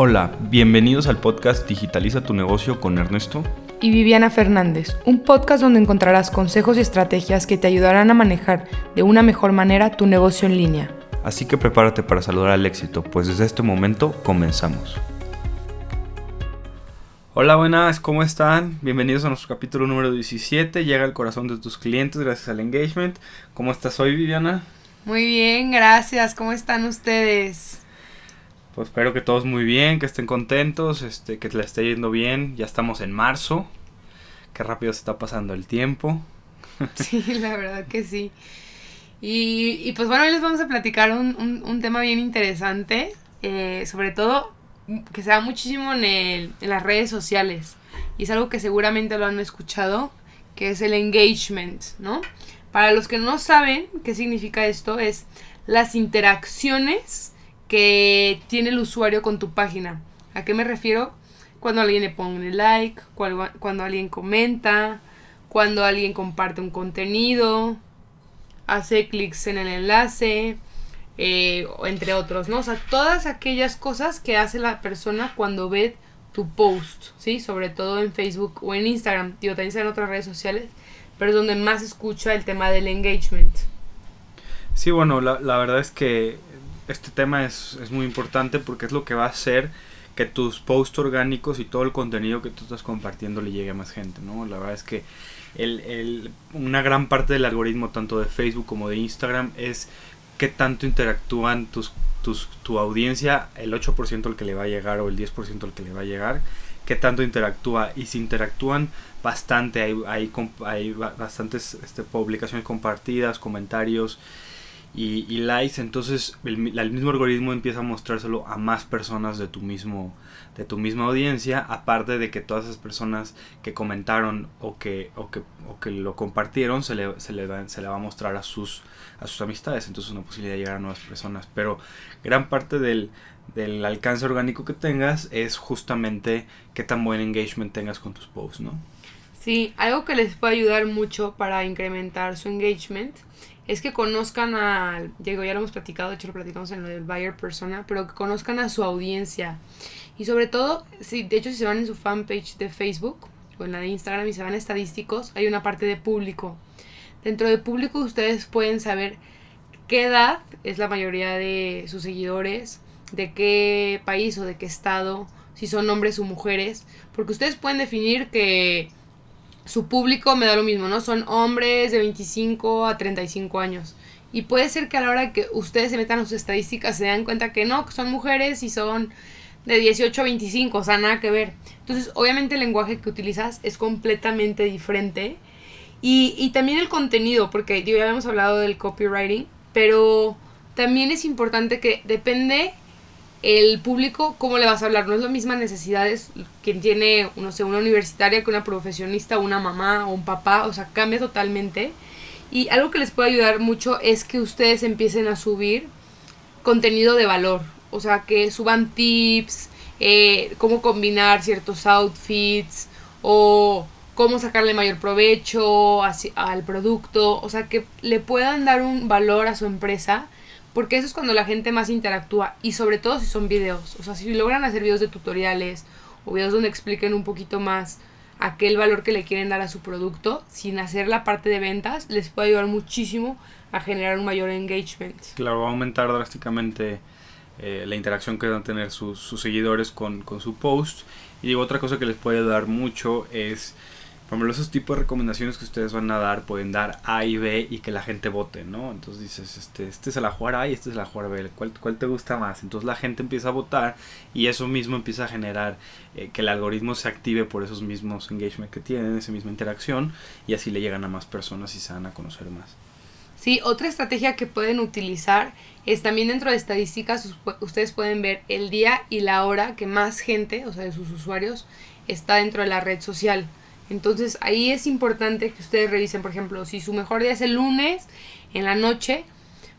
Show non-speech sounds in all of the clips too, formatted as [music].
Hola, bienvenidos al podcast Digitaliza tu negocio con Ernesto y Viviana Fernández, un podcast donde encontrarás consejos y estrategias que te ayudarán a manejar de una mejor manera tu negocio en línea. Así que prepárate para saludar al éxito, pues desde este momento comenzamos. Hola, buenas, ¿cómo están? Bienvenidos a nuestro capítulo número 17. Llega al corazón de tus clientes gracias al engagement. ¿Cómo estás hoy, Viviana? Muy bien, gracias. ¿Cómo están ustedes? Pues espero que todos muy bien, que estén contentos, este, que les esté yendo bien. Ya estamos en marzo. Qué rápido se está pasando el tiempo. [laughs] Sí, la verdad que sí. Y, pues bueno, hoy les vamos a platicar un, tema bien interesante, eh, sobre todo que se da muchísimo en, en las redes sociales. Y es algo que seguramente lo han escuchado, que es el engagement, ¿no? Para los que no saben qué significa esto, es las interacciones que tiene el usuario con tu página. ¿A qué me refiero? Cuando alguien le pone like, cuando, alguien comenta, cuando alguien comparte un contenido, hace clics en el enlace, eh, entre otros, ¿no? O sea, todas aquellas cosas que hace la persona cuando ve tu post, ¿sí? Sobre todo en Facebook o en Instagram, digo, también en otras redes sociales, pero es donde más escucha el tema del engagement. Sí, bueno, la, la verdad es que este tema es, muy importante porque es lo que va a hacer que tus posts orgánicos y todo el contenido que tú estás compartiendo le llegue a más gente, ¿no? La verdad es que el, una gran parte del algoritmo tanto de Facebook como de Instagram es qué tanto interactúan tus, tus, tu audiencia, el 8% al que le va a llegar o el 10% al que le va a llegar, qué tanto interactúa y si interactúan bastante, hay, hay, hay bastantes este, publicaciones compartidas, comentarios, y, y likes, entonces el, mismo algoritmo empieza a mostrárselo a más personas de tu mismo de tu misma audiencia, aparte de que todas esas personas que comentaron o que, o que, o que lo compartieron se le, se, le va, se le va a mostrar a sus, a sus amistades, entonces es una posibilidad de llegar a nuevas personas. Pero gran parte del, del alcance orgánico que tengas es justamente qué tan buen engagement tengas con tus posts, ¿no? Sí, algo que les puede ayudar mucho para incrementar su engagement es que conozcan al, digo, ya lo hemos platicado, de hecho lo platicamos en lo del buyer persona, pero que conozcan a su audiencia. Y sobre todo, si, de hecho si se van en su fanpage de Facebook o en la de Instagram y se van a estadísticos, hay una parte de público. Dentro de público ustedes pueden saber qué edad es la mayoría de sus seguidores, de qué país o de qué estado, si son hombres o mujeres, porque ustedes pueden definir que su público me da lo mismo, ¿no? Son hombres de 25 a 35 años. Y puede ser que a la hora que ustedes se metan a sus estadísticas se den cuenta que no, que son mujeres y son de 18 a 25, o sea, nada que ver. Entonces, obviamente el lenguaje que utilizas es completamente diferente. Y, y también el contenido, porque ya habíamos hablado del copywriting, pero también es importante que depende el público, ¿cómo le vas a hablar? No es lo mismas necesidades quien tiene, no sé, una universitaria que una profesionista, una mamá o un papá, o sea, cambia totalmente. Y algo que les puede ayudar mucho es que ustedes empiecen a subir contenido de valor, o sea, que suban tips, eh, cómo combinar ciertos outfits o cómo sacarle mayor provecho al producto, o sea, que le puedan dar un valor a su empresa porque eso es cuando la gente más interactúa y sobre todo si son videos. O sea, si logran hacer videos de tutoriales o videos donde expliquen un poquito más aquel valor que le quieren dar a su producto sin hacer la parte de ventas, les puede ayudar muchísimo a generar un mayor engagement. Claro, va a aumentar drásticamente eh, la interacción que van a tener sus, seguidores con, con su post. Y otra cosa que les puede ayudar mucho es por ejemplo, esos tipos de recomendaciones que ustedes van a dar pueden dar A y B y que la gente vote, ¿no? Entonces dices, este, este es la jugar A y este es la jugar B, ¿cuál, ¿cuál te gusta más? Entonces la gente empieza a votar y eso mismo empieza a generar eh, que el algoritmo se active por esos mismos engagement que tienen, esa misma interacción y así le llegan a más personas y se van a conocer más. Sí, otra estrategia que pueden utilizar es también dentro de estadísticas, ustedes pueden ver el día y la hora que más gente, o sea, de sus usuarios, está dentro de la red social. Entonces ahí es importante que ustedes revisen, por ejemplo, si su mejor día es el lunes en la noche,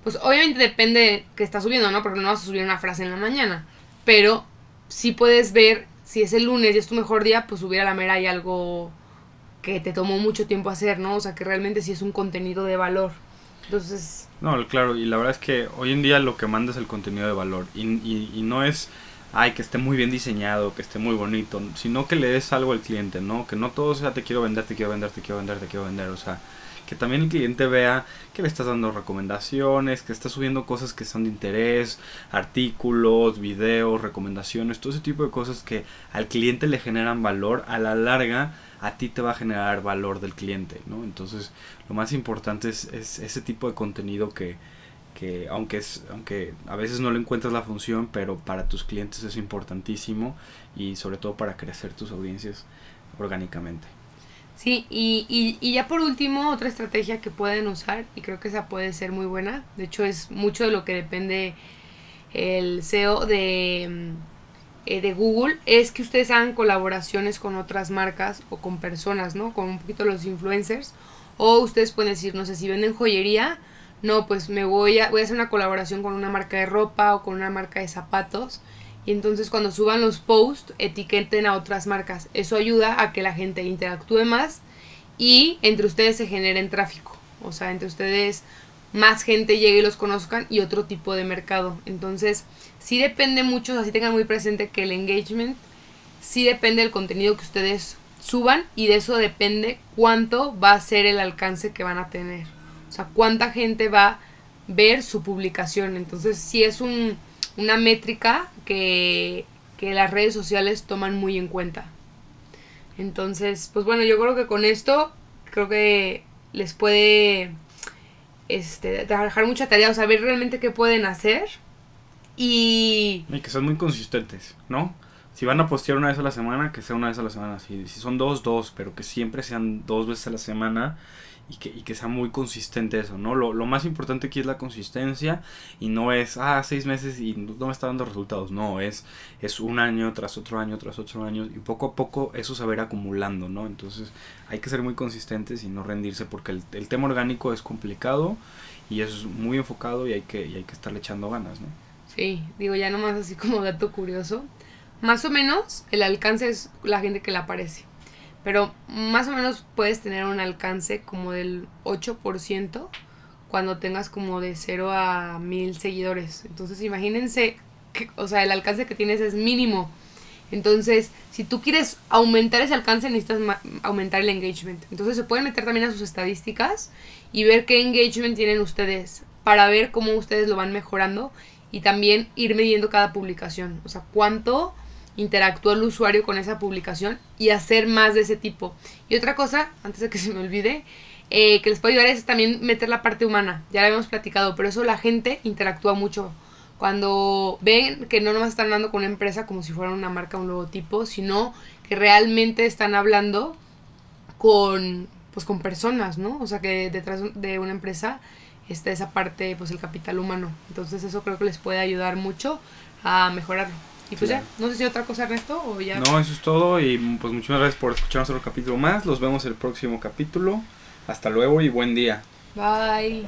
pues obviamente depende de que está subiendo, ¿no? Porque no vas a subir una frase en la mañana. Pero si puedes ver si es el lunes y es tu mejor día, pues subir a la mera hay algo que te tomó mucho tiempo hacer, ¿no? O sea, que realmente sí es un contenido de valor. Entonces... No, claro, y la verdad es que hoy en día lo que manda es el contenido de valor. Y, y, y no es ay, que esté muy bien diseñado, que esté muy bonito, sino que le des algo al cliente, ¿no? Que no todo sea te quiero vender, te quiero vender, te quiero vender, te quiero vender, o sea, que también el cliente vea que le estás dando recomendaciones, que estás subiendo cosas que son de interés, artículos, videos, recomendaciones, todo ese tipo de cosas que al cliente le generan valor, a la larga a ti te va a generar valor del cliente, ¿no? Entonces, lo más importante es, es ese tipo de contenido que, que aunque es aunque a veces no le encuentras la función pero para tus clientes es importantísimo y sobre todo para crecer tus audiencias orgánicamente sí y, y, y ya por último otra estrategia que pueden usar y creo que esa puede ser muy buena de hecho es mucho de lo que depende el SEO de eh, de Google es que ustedes hagan colaboraciones con otras marcas o con personas, ¿no? Con un poquito los influencers. O ustedes pueden decir, no sé, si venden joyería, no, pues me voy a, voy a hacer una colaboración con una marca de ropa o con una marca de zapatos. Y entonces cuando suban los posts, etiqueten a otras marcas. Eso ayuda a que la gente interactúe más y entre ustedes se generen tráfico. O sea, entre ustedes más gente llegue y los conozcan y otro tipo de mercado. Entonces, sí depende mucho, así tengan muy presente que el engagement sí depende del contenido que ustedes suban y de eso depende cuánto va a ser el alcance que van a tener. Sea, cuánta gente va a ver su publicación. Entonces, sí es un, una métrica que, que las redes sociales toman muy en cuenta. Entonces, pues bueno, yo creo que con esto creo que les puede este, trabajar mucha tarea, o saber realmente qué pueden hacer. Y... Y que sean muy consistentes, ¿no? Si van a postear una vez a la semana, que sea una vez a la semana. Si, si son dos, dos, pero que siempre sean dos veces a la semana y que, y que sea muy consistente eso, ¿no? Lo, lo, más importante aquí es la consistencia y no es, ah, seis meses y no me está dando resultados, no, es, es un año tras otro año tras otro año y poco a poco eso se va a ir acumulando, ¿no? Entonces hay que ser muy consistentes y no rendirse porque el, el tema orgánico es complicado y es muy enfocado y hay que, y hay que estarle echando ganas, ¿no? Sí, digo ya nomás así como dato curioso, más o menos el alcance es la gente que le aparece. Pero más o menos puedes tener un alcance como del 8% cuando tengas como de 0 a 1000 seguidores. Entonces imagínense, que, o sea, el alcance que tienes es mínimo. Entonces, si tú quieres aumentar ese alcance, necesitas aumentar el engagement. Entonces se pueden meter también a sus estadísticas y ver qué engagement tienen ustedes para ver cómo ustedes lo van mejorando y también ir midiendo cada publicación. O sea, cuánto interactúa el usuario con esa publicación y hacer más de ese tipo. Y otra cosa, antes de que [laughs] se me olvide, eh, que les puede ayudar es también meter la parte humana. Ya la habíamos platicado, pero eso la gente interactúa mucho. Cuando ven que no nomás están hablando con una empresa como si fuera una marca, un logotipo, sino que realmente están hablando con, pues, con personas, ¿no? O sea, que detrás de una empresa está esa parte, pues el capital humano. Entonces eso creo que les puede ayudar mucho a mejorarlo. Y pues ya, no sé si otra cosa, Ernesto, o ya. No, eso es todo. Y pues muchas gracias por escucharnos otro capítulo más. Los vemos el próximo capítulo. Hasta luego y buen día. Bye.